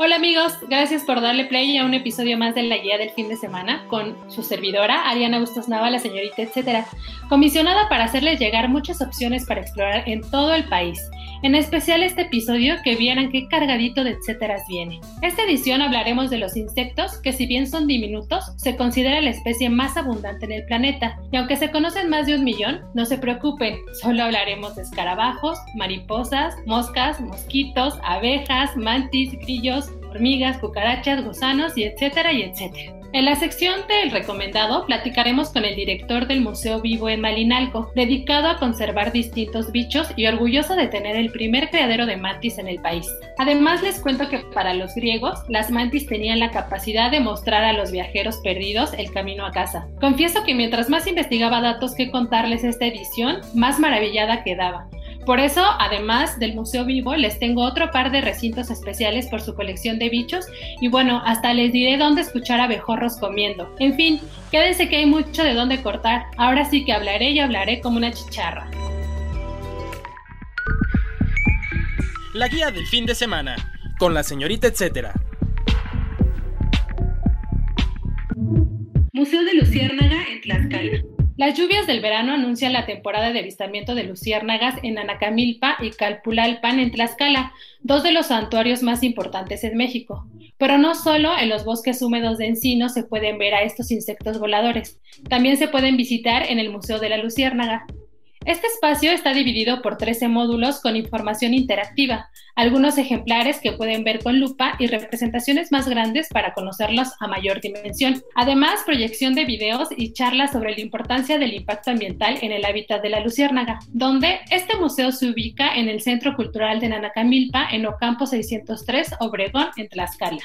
Hola amigos, gracias por darle play a un episodio más de la guía del fin de semana con su servidora Ariana Bustos Nava, la señorita etcétera, comisionada para hacerles llegar muchas opciones para explorar en todo el país. En especial este episodio que vieran qué cargadito de etcéteras viene. Esta edición hablaremos de los insectos que si bien son diminutos, se considera la especie más abundante en el planeta. Y aunque se conocen más de un millón, no se preocupen, solo hablaremos de escarabajos, mariposas, moscas, mosquitos, abejas, mantis, grillos, hormigas, cucarachas, gusanos y etcétera y etcétera. En la sección del recomendado platicaremos con el director del Museo Vivo en Malinalco, dedicado a conservar distintos bichos y orgulloso de tener el primer criadero de mantis en el país. Además les cuento que para los griegos las mantis tenían la capacidad de mostrar a los viajeros perdidos el camino a casa. Confieso que mientras más investigaba datos que contarles esta edición, más maravillada quedaba. Por eso, además del Museo Vivo, les tengo otro par de recintos especiales por su colección de bichos y bueno, hasta les diré dónde escuchar abejorros comiendo. En fin, quédense que hay mucho de dónde cortar. Ahora sí que hablaré y hablaré como una chicharra. La guía del fin de semana, con la señorita etcétera. Museo de Luciérnaga en Tlaxcala. Las lluvias del verano anuncian la temporada de avistamiento de luciérnagas en Anacamilpa y Calpulalpan en Tlaxcala, dos de los santuarios más importantes en México. Pero no solo en los bosques húmedos de encino se pueden ver a estos insectos voladores, también se pueden visitar en el Museo de la Luciérnaga. Este espacio está dividido por 13 módulos con información interactiva, algunos ejemplares que pueden ver con lupa y representaciones más grandes para conocerlos a mayor dimensión. Además, proyección de videos y charlas sobre la importancia del impacto ambiental en el hábitat de la luciérnaga, donde este museo se ubica en el Centro Cultural de Nanacamilpa en Ocampo 603, Obregón, en Tlaxcala.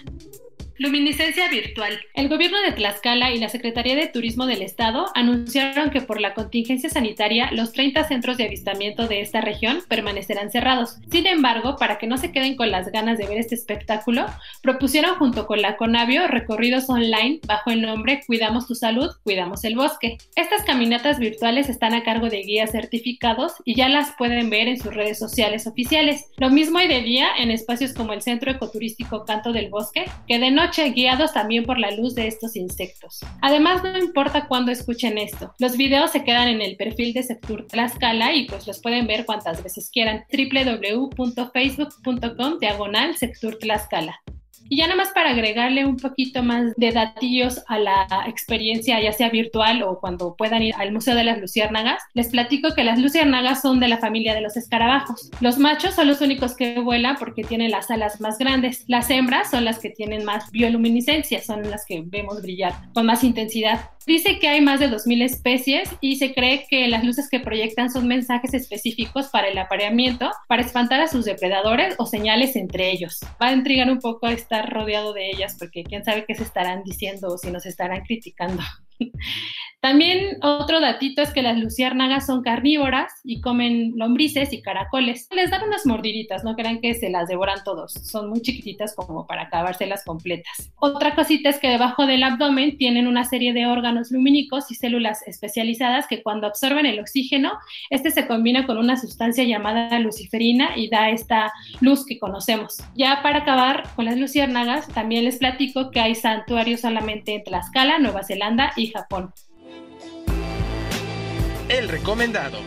Luminiscencia virtual. El gobierno de Tlaxcala y la Secretaría de Turismo del Estado anunciaron que por la contingencia sanitaria los 30 centros de avistamiento de esta región permanecerán cerrados. Sin embargo, para que no se queden con las ganas de ver este espectáculo, propusieron junto con la Conavio recorridos online bajo el nombre Cuidamos tu salud, cuidamos el bosque. Estas caminatas virtuales están a cargo de guías certificados y ya las pueden ver en sus redes sociales oficiales. Lo mismo hay de día en espacios como el Centro Ecoturístico Canto del Bosque, que de noche guiados también por la luz de estos insectos. Además, no importa cuándo escuchen esto, los videos se quedan en el perfil de Sectur Tlaxcala y pues los pueden ver cuantas veces quieran. www.facebook.com diagonal Sectur Tlaxcala. Y ya nada más para agregarle un poquito más de datillos a la experiencia, ya sea virtual o cuando puedan ir al Museo de las Luciérnagas, les platico que las luciérnagas son de la familia de los escarabajos. Los machos son los únicos que vuelan porque tienen las alas más grandes. Las hembras son las que tienen más bioluminiscencia, son las que vemos brillar con más intensidad. Dice que hay más de 2.000 especies y se cree que las luces que proyectan son mensajes específicos para el apareamiento, para espantar a sus depredadores o señales entre ellos. Va a intrigar un poco estar rodeado de ellas porque quién sabe qué se estarán diciendo o si nos estarán criticando. También otro datito es que las luciérnagas son carnívoras y comen lombrices y caracoles. Les dan unas mordiditas, no crean que se las devoran todos, son muy chiquititas como para acabárselas completas. Otra cosita es que debajo del abdomen tienen una serie de órganos lumínicos y células especializadas que cuando absorben el oxígeno, este se combina con una sustancia llamada luciferina y da esta luz que conocemos. Ya para acabar con las luciérnagas, también les platico que hay santuarios solamente en Tlaxcala, Nueva Zelanda y Japón. El recomendado.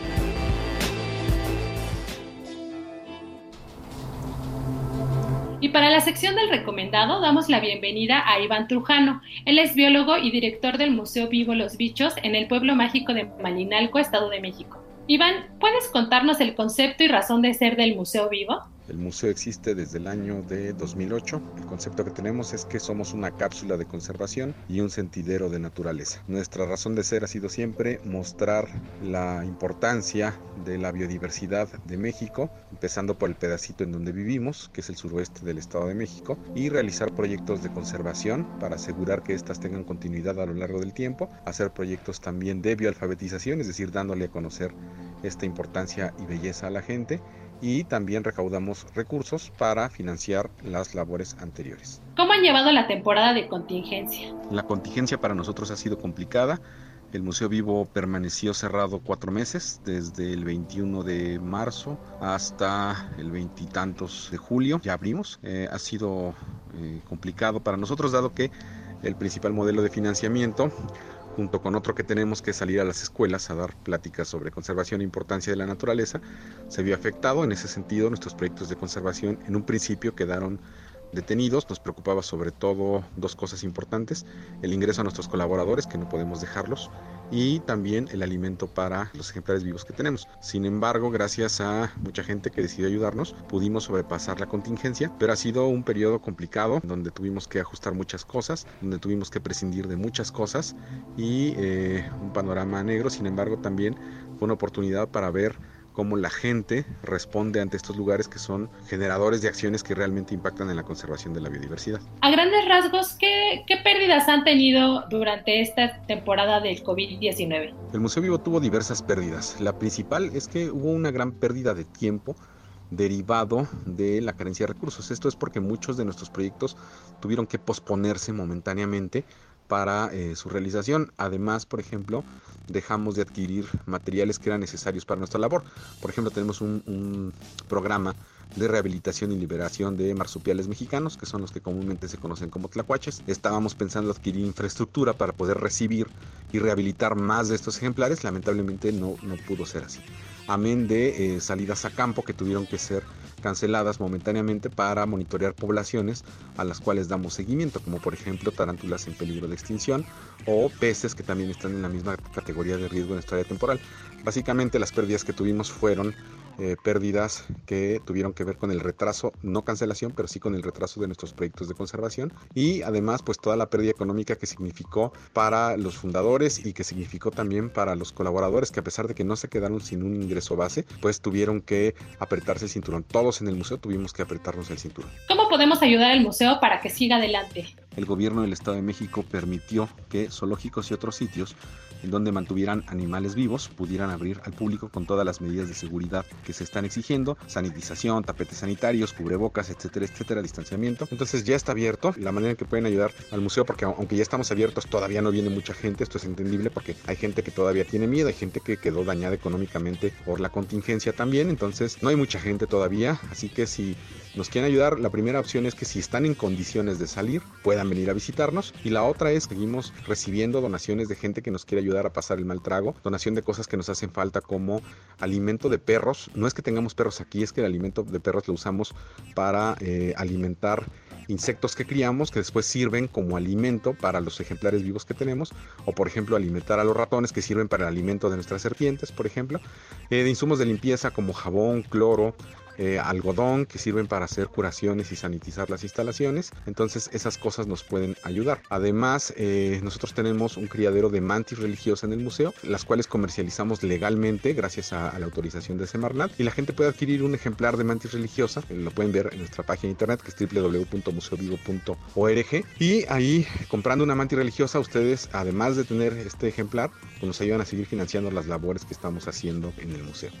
Y para la sección del recomendado damos la bienvenida a Iván Trujano. Él es biólogo y director del Museo Vivo Los Bichos en el pueblo mágico de Malinalco, Estado de México. Iván, ¿puedes contarnos el concepto y razón de ser del Museo Vivo? El museo existe desde el año de 2008. El concepto que tenemos es que somos una cápsula de conservación y un sentidero de naturaleza. Nuestra razón de ser ha sido siempre mostrar la importancia de la biodiversidad de México, empezando por el pedacito en donde vivimos, que es el suroeste del Estado de México, y realizar proyectos de conservación para asegurar que éstas tengan continuidad a lo largo del tiempo, hacer proyectos también de bioalfabetización, es decir, dándole a conocer esta importancia y belleza a la gente y también recaudamos recursos para financiar las labores anteriores. ¿Cómo han llevado la temporada de contingencia? La contingencia para nosotros ha sido complicada. El Museo Vivo permaneció cerrado cuatro meses, desde el 21 de marzo hasta el veintitantos de julio. Ya abrimos. Eh, ha sido eh, complicado para nosotros, dado que el principal modelo de financiamiento junto con otro que tenemos que salir a las escuelas a dar pláticas sobre conservación e importancia de la naturaleza, se vio afectado. En ese sentido, nuestros proyectos de conservación en un principio quedaron detenidos. Nos preocupaba sobre todo dos cosas importantes, el ingreso a nuestros colaboradores, que no podemos dejarlos, y también el alimento para los ejemplares vivos que tenemos. Sin embargo, gracias a mucha gente que decidió ayudarnos, pudimos sobrepasar la contingencia, pero ha sido un periodo complicado donde tuvimos que ajustar muchas cosas, donde tuvimos que prescindir de muchas cosas y eh, un panorama negro. Sin embargo, también fue una oportunidad para ver cómo la gente responde ante estos lugares que son generadores de acciones que realmente impactan en la conservación de la biodiversidad. A grandes rasgos, ¿qué, qué pérdidas han tenido durante esta temporada del COVID-19? El Museo Vivo tuvo diversas pérdidas. La principal es que hubo una gran pérdida de tiempo derivado de la carencia de recursos. Esto es porque muchos de nuestros proyectos tuvieron que posponerse momentáneamente para eh, su realización. Además, por ejemplo, dejamos de adquirir materiales que eran necesarios para nuestra labor. Por ejemplo, tenemos un, programa de rehabilitación y liberación de marsupiales mexicanos, que son los que comúnmente se conocen como tlacuaches. Estábamos pensando adquirir infraestructura para poder recibir y rehabilitar más de estos ejemplares. Lamentablemente no, no pudo ser así. Amén de eh, salidas a campo que tuvieron que ser canceladas momentáneamente para monitorear poblaciones a las cuales damos seguimiento, como por ejemplo tarántulas en peligro de extinción o peces que también están en la misma categoría de riesgo en esta área temporal. Básicamente las pérdidas que tuvimos fueron eh, pérdidas que tuvieron que ver con el retraso, no cancelación, pero sí con el retraso de nuestros proyectos de conservación y además pues toda la pérdida económica que significó para los fundadores y que significó también para los colaboradores que a pesar de que no se quedaron sin un ingreso base, pues tuvieron que apretarse el cinturón. Todos en el museo tuvimos que apretarnos el cinturón. ¿Cómo podemos ayudar al museo para que siga adelante? El gobierno del Estado de México permitió que zoológicos y otros sitios en donde mantuvieran animales vivos pudieran abrir al público con todas las medidas de seguridad que se están exigiendo, sanitización, tapetes sanitarios, cubrebocas, etcétera, etcétera, distanciamiento. Entonces ya está abierto la manera en que pueden ayudar al museo, porque aunque ya estamos abiertos, todavía no viene mucha gente, esto es entendible porque hay gente que todavía tiene miedo, hay gente que quedó dañada económicamente por la contingencia también, entonces no hay mucha gente todavía, así que si nos quieren ayudar, la primera opción es que si están en condiciones de salir, puedan venir a visitarnos. Y la otra es seguimos recibiendo donaciones de gente que nos quiere ayudar a pasar el mal trago, donación de cosas que nos hacen falta como alimento de perros. No es que tengamos perros aquí, es que el alimento de perros lo usamos para eh, alimentar insectos que criamos que después sirven como alimento para los ejemplares vivos que tenemos o por ejemplo alimentar a los ratones que sirven para el alimento de nuestras serpientes por ejemplo eh, de insumos de limpieza como jabón cloro eh, algodón que sirven para hacer curaciones y sanitizar las instalaciones. Entonces esas cosas nos pueden ayudar. Además, eh, nosotros tenemos un criadero de mantis religiosa en el museo, las cuales comercializamos legalmente gracias a, la autorización de Semarnat y la gente puede adquirir un ejemplar de mantis religiosa, eh, lo pueden ver en nuestra página de internet que es www.museovivo.org y ahí comprando una mantis religiosa ustedes además de tener este ejemplar pues nos ayudan a seguir financiando las labores que estamos haciendo en el museo.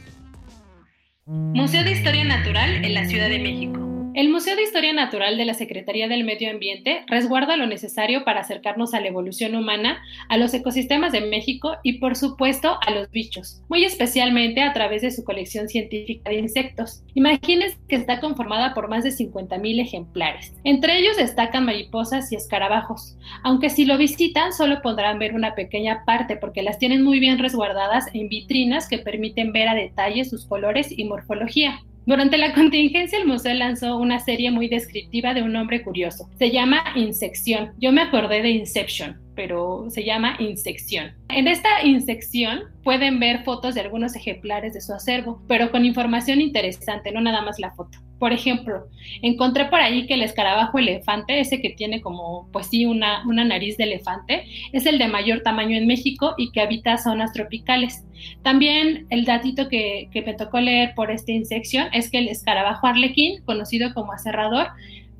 Museo de Historia Natural en la Ciudad de México. El Museo de Historia Natural de la Secretaría del Medio Ambiente resguarda lo necesario para acercarnos a la evolución humana, a los ecosistemas de México y, por supuesto, a los bichos, muy especialmente a través de su colección científica de insectos. Imagínense que está conformada por más de 50.000 ejemplares. Entre ellos destacan mariposas y escarabajos, aunque si lo visitan solo podrán ver una pequeña parte porque las tienen muy bien resguardadas en vitrinas que permiten ver a detalle sus colores y morfología. Durante la contingencia, el museo lanzó una serie muy descriptiva de un hombre curioso. Se llama Insección. Yo me acordé de Inception, pero se llama Insección. En esta insección pueden ver fotos de algunos ejemplares de su acervo, pero con información interesante, no nada más la foto. Por ejemplo, encontré por ahí que el escarabajo elefante, ese que tiene como, pues sí, una, una nariz de elefante, es el de mayor tamaño en México y que habita zonas tropicales. También el datito que, que me tocó leer por esta insección es que el escarabajo arlequín, conocido como aserrador,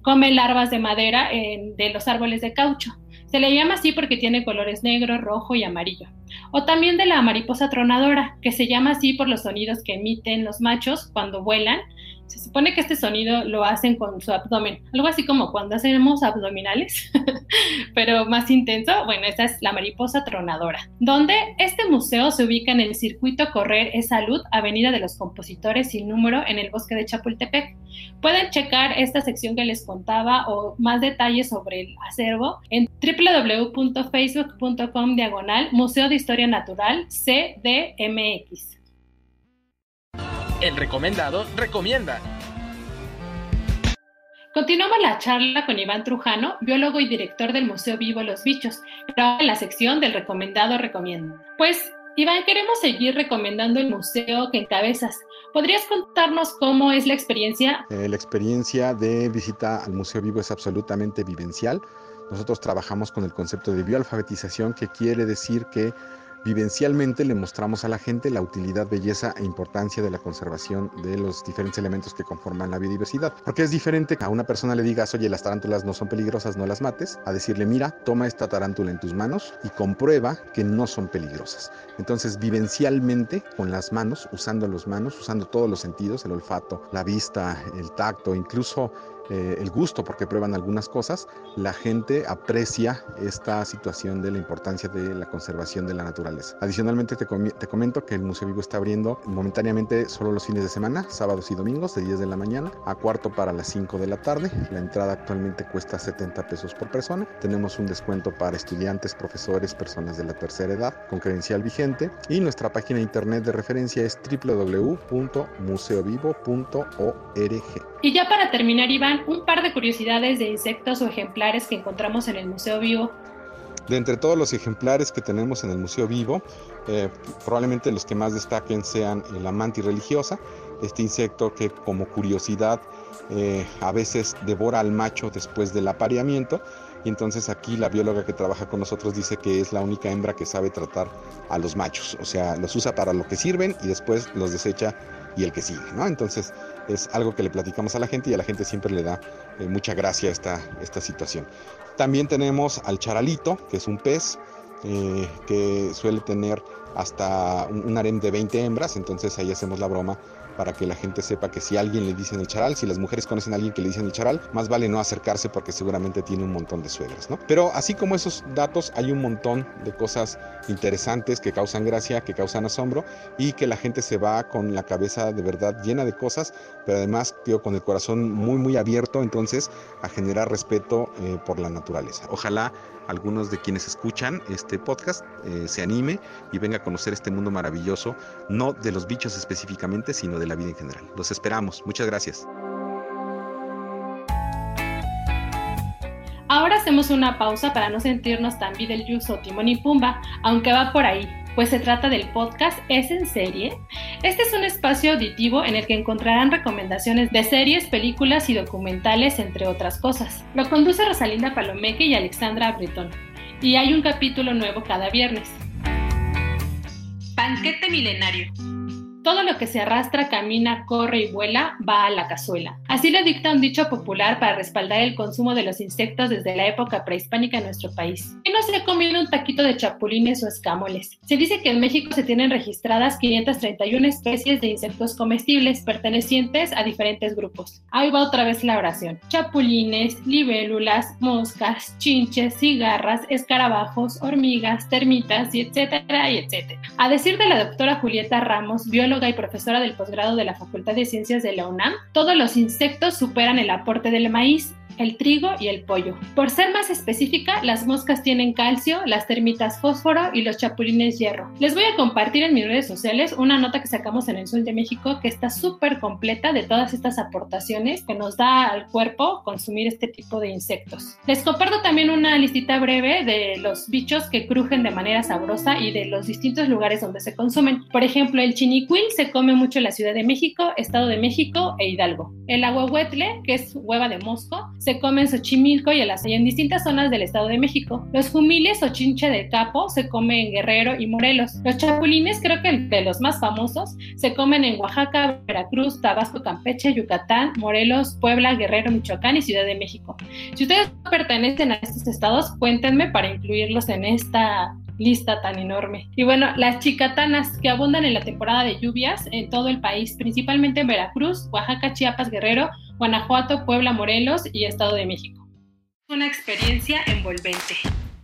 come larvas de madera de los árboles de caucho. Se le llama así porque tiene colores negro, rojo y amarillo. O también de la mariposa tronadora, que se llama así por los sonidos que emiten los machos cuando vuelan se supone que este sonido lo hacen con su abdomen, algo así como cuando hacemos abdominales, pero más intenso. Bueno, esta es la mariposa tronadora, donde este museo se ubica en el circuito Correr es Salud, Avenida de los Compositores sin número, en el bosque de Chapultepec. Pueden checar esta sección que les contaba o más detalles sobre el acervo en www.facebook.com diagonal Museo de Historia Natural CDMX. El recomendado recomienda. Continuamos la charla con Iván Trujano, biólogo y director del Museo Vivo Los Bichos, pero en la sección del recomendado recomienda. Pues, Iván, queremos seguir recomendando el museo que encabezas. ¿Podrías contarnos cómo es la experiencia? Eh, la experiencia de visita al Museo Vivo es absolutamente vivencial. Nosotros trabajamos con el concepto de bioalfabetización, que quiere decir que Vivencialmente le mostramos a la gente la utilidad, belleza e importancia de la conservación de los diferentes elementos que conforman la biodiversidad. Porque es diferente a una persona le digas, oye, las tarántulas no son peligrosas, no las mates, a decirle, mira, toma esta tarántula en tus manos y comprueba que no son peligrosas. Entonces, vivencialmente, con las manos, usando las manos, usando todos los sentidos, el olfato, la vista, el tacto, incluso eh, el gusto porque prueban algunas cosas, la gente aprecia esta situación de la importancia de la conservación de la naturaleza. Adicionalmente te, te comento que el Museo Vivo está abriendo momentáneamente solo los fines de semana, sábados y domingos de 10 de la mañana a cuarto para las 5 de la tarde. La entrada actualmente cuesta 70 pesos por persona. Tenemos un descuento para estudiantes, profesores, personas de la tercera edad con credencial vigente y nuestra página de internet de referencia es www.museovivo.org. Y ya para terminar, Iván, un par de curiosidades de insectos o ejemplares que encontramos en el Museo Vivo. De entre todos los ejemplares que tenemos en el Museo Vivo, eh, probablemente los que más destaquen sean la mantis religiosa, este insecto que como curiosidad eh, a veces devora al macho después del apareamiento y entonces aquí la bióloga que trabaja con nosotros dice que es la única hembra que sabe tratar a los machos, o sea, los usa para lo que sirven y después los desecha y el que sigue, ¿no? Entonces es algo que le platicamos a la gente y a la gente siempre le da eh, mucha gracia esta, esta situación. También tenemos al charalito, que es un pez eh, que suele tener hasta un, de 20 hembras, entonces ahí hacemos la broma para que la gente sepa que si alguien le dicen el charal, si las mujeres conocen a alguien que le dicen el charal, más vale no acercarse porque seguramente tiene un montón de suegras, ¿no? Pero así como esos datos, hay un montón de cosas interesantes que causan gracia, que causan asombro y que la gente se va con la cabeza de verdad llena de cosas, pero además, tío, con el corazón muy, muy abierto, entonces, a generar respeto eh, por la naturaleza. Ojalá algunos de quienes escuchan este podcast eh, se anime y venga a conocer este mundo maravilloso, no de los bichos específicamente, sino de la vida en general. Los esperamos. Muchas gracias. Ahora hacemos una pausa para no sentirnos tan yuso Timón y Pumba, aunque va por ahí pues se trata del podcast Es en serie. Este es un espacio auditivo en el que encontrarán recomendaciones de series, películas y documentales, entre otras cosas. Lo conduce Rosalinda Palomeque y Alexandra Bretón, y hay un capítulo nuevo cada viernes. Banquete milenario. Todo lo que se arrastra, camina, corre y vuela va a la cazuela. Así lo dicta un dicho popular para respaldar el consumo de los insectos desde la época prehispánica en nuestro país. ¿Qué no se ha comido un taquito de chapulines o escamoles? Se dice que en México se tienen registradas 531 especies de insectos comestibles pertenecientes a diferentes grupos. Ahí va otra vez la oración. Chapulines, libélulas, moscas, chinches, cigarras, escarabajos, hormigas, termitas y etcétera y etcétera. A decir de la doctora Julieta Ramos, bióloga y profesora del posgrado de la Facultad de Ciencias de la UNAM, todos los insectos superan el aporte del maíz el trigo y el pollo. Por ser más específica, las moscas tienen calcio, las termitas fósforo y los chapulines hierro. Les voy a compartir en mis redes sociales una nota que sacamos en el Sol de México que está súper completa de todas estas aportaciones que nos da al cuerpo consumir este tipo de insectos. Les comparto también una listita breve de los bichos que crujen de manera sabrosa y de los distintos lugares donde se consumen. Por ejemplo, el chinicuil se come mucho en la Ciudad de México, Estado de México e Hidalgo. El aguahuetle, que es hueva de mosco, se come en Xochimilco y en, distintas zonas del Estado de México. Los jumiles o chinche de capo se come en Guerrero y Morelos. Los chapulines, creo que de los más famosos, se comen en Oaxaca, Veracruz, Tabasco, Campeche, Yucatán, Morelos, Puebla, Guerrero, Michoacán y Ciudad de México. Si ustedes pertenecen a estos estados, cuéntenme para incluirlos en esta lista tan enorme. Y bueno, las chicatanas que abundan en la temporada de lluvias en todo el país, principalmente en Veracruz, Oaxaca, Chiapas, Guerrero, Guanajuato, Puebla, Morelos y Estado de México. Una experiencia envolvente.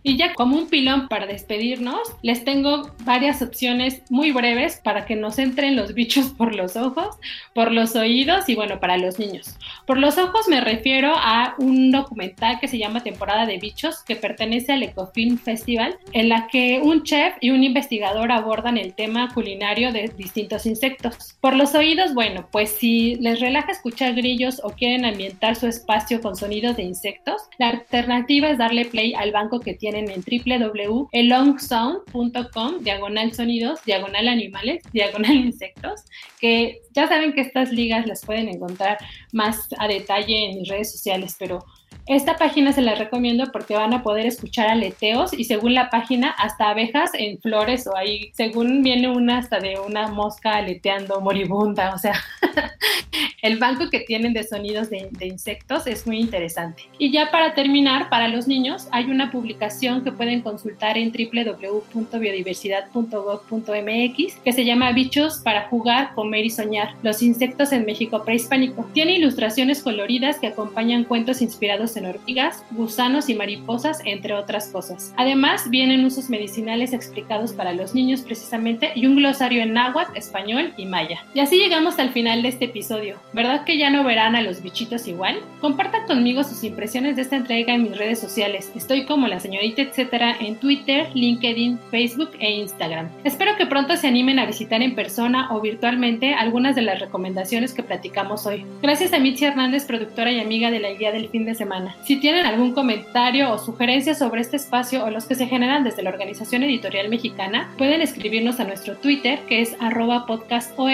Y ya como un pilón para despedirnos, les tengo varias opciones muy breves para que nos entren los bichos por los ojos, por los oídos y bueno, para los niños. Por los ojos me refiero a un documental que se llama Temporada de Bichos, que pertenece al Ecofilm Festival, en la que un chef y un investigador abordan el tema culinario de distintos insectos. Por los oídos, bueno, pues si les relaja escuchar grillos o quieren ambientar su espacio con sonidos de insectos, la alternativa es darle play al banco que tiene en www.elongsound.com, diagonal sonidos, diagonal animales, diagonal insectos, que ya saben que estas ligas las pueden encontrar más a detalle en mis redes sociales, pero esta página se la recomiendo porque van a poder escuchar aleteos y según la página hasta abejas en flores o ahí, según viene una hasta de una mosca aleteando moribunda, o sea, el banco que tienen de sonidos de, insectos es muy interesante. Y ya para terminar, para los niños hay una publicación que pueden consultar en www.biodiversidad.gov.mx que se llama Bichos para jugar, comer y soñar, los insectos en México prehispánico. Tiene ilustraciones coloridas que acompañan cuentos inspirados en hormigas, gusanos y mariposas, entre otras cosas. Además, vienen usos medicinales explicados para los niños precisamente y un glosario en náhuatl, español y maya. Y así llegamos al final de este episodio. ¿Verdad que ya no verán a los bichitos igual? Compartan conmigo sus impresiones de esta entrega en mis redes sociales. Estoy como la señorita etcétera en Twitter, LinkedIn, Facebook e Instagram. Espero que pronto se animen a visitar en persona o virtualmente algunas de las recomendaciones que platicamos hoy. Gracias a Mitzi Hernández, productora y amiga de la guía del fin de semana. Si tienen algún comentario o sugerencia sobre este espacio o los que se generan desde la Organización Editorial Mexicana, pueden escribirnos a nuestro Twitter que es arroba podcastom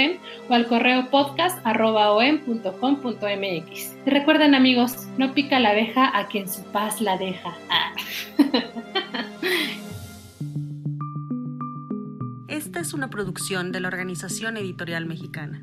o al correo podcast.om.com.mx. Y recuerden amigos, no pica la abeja a quien su paz la deja. Ah. Esta es una producción de la Organización Editorial Mexicana.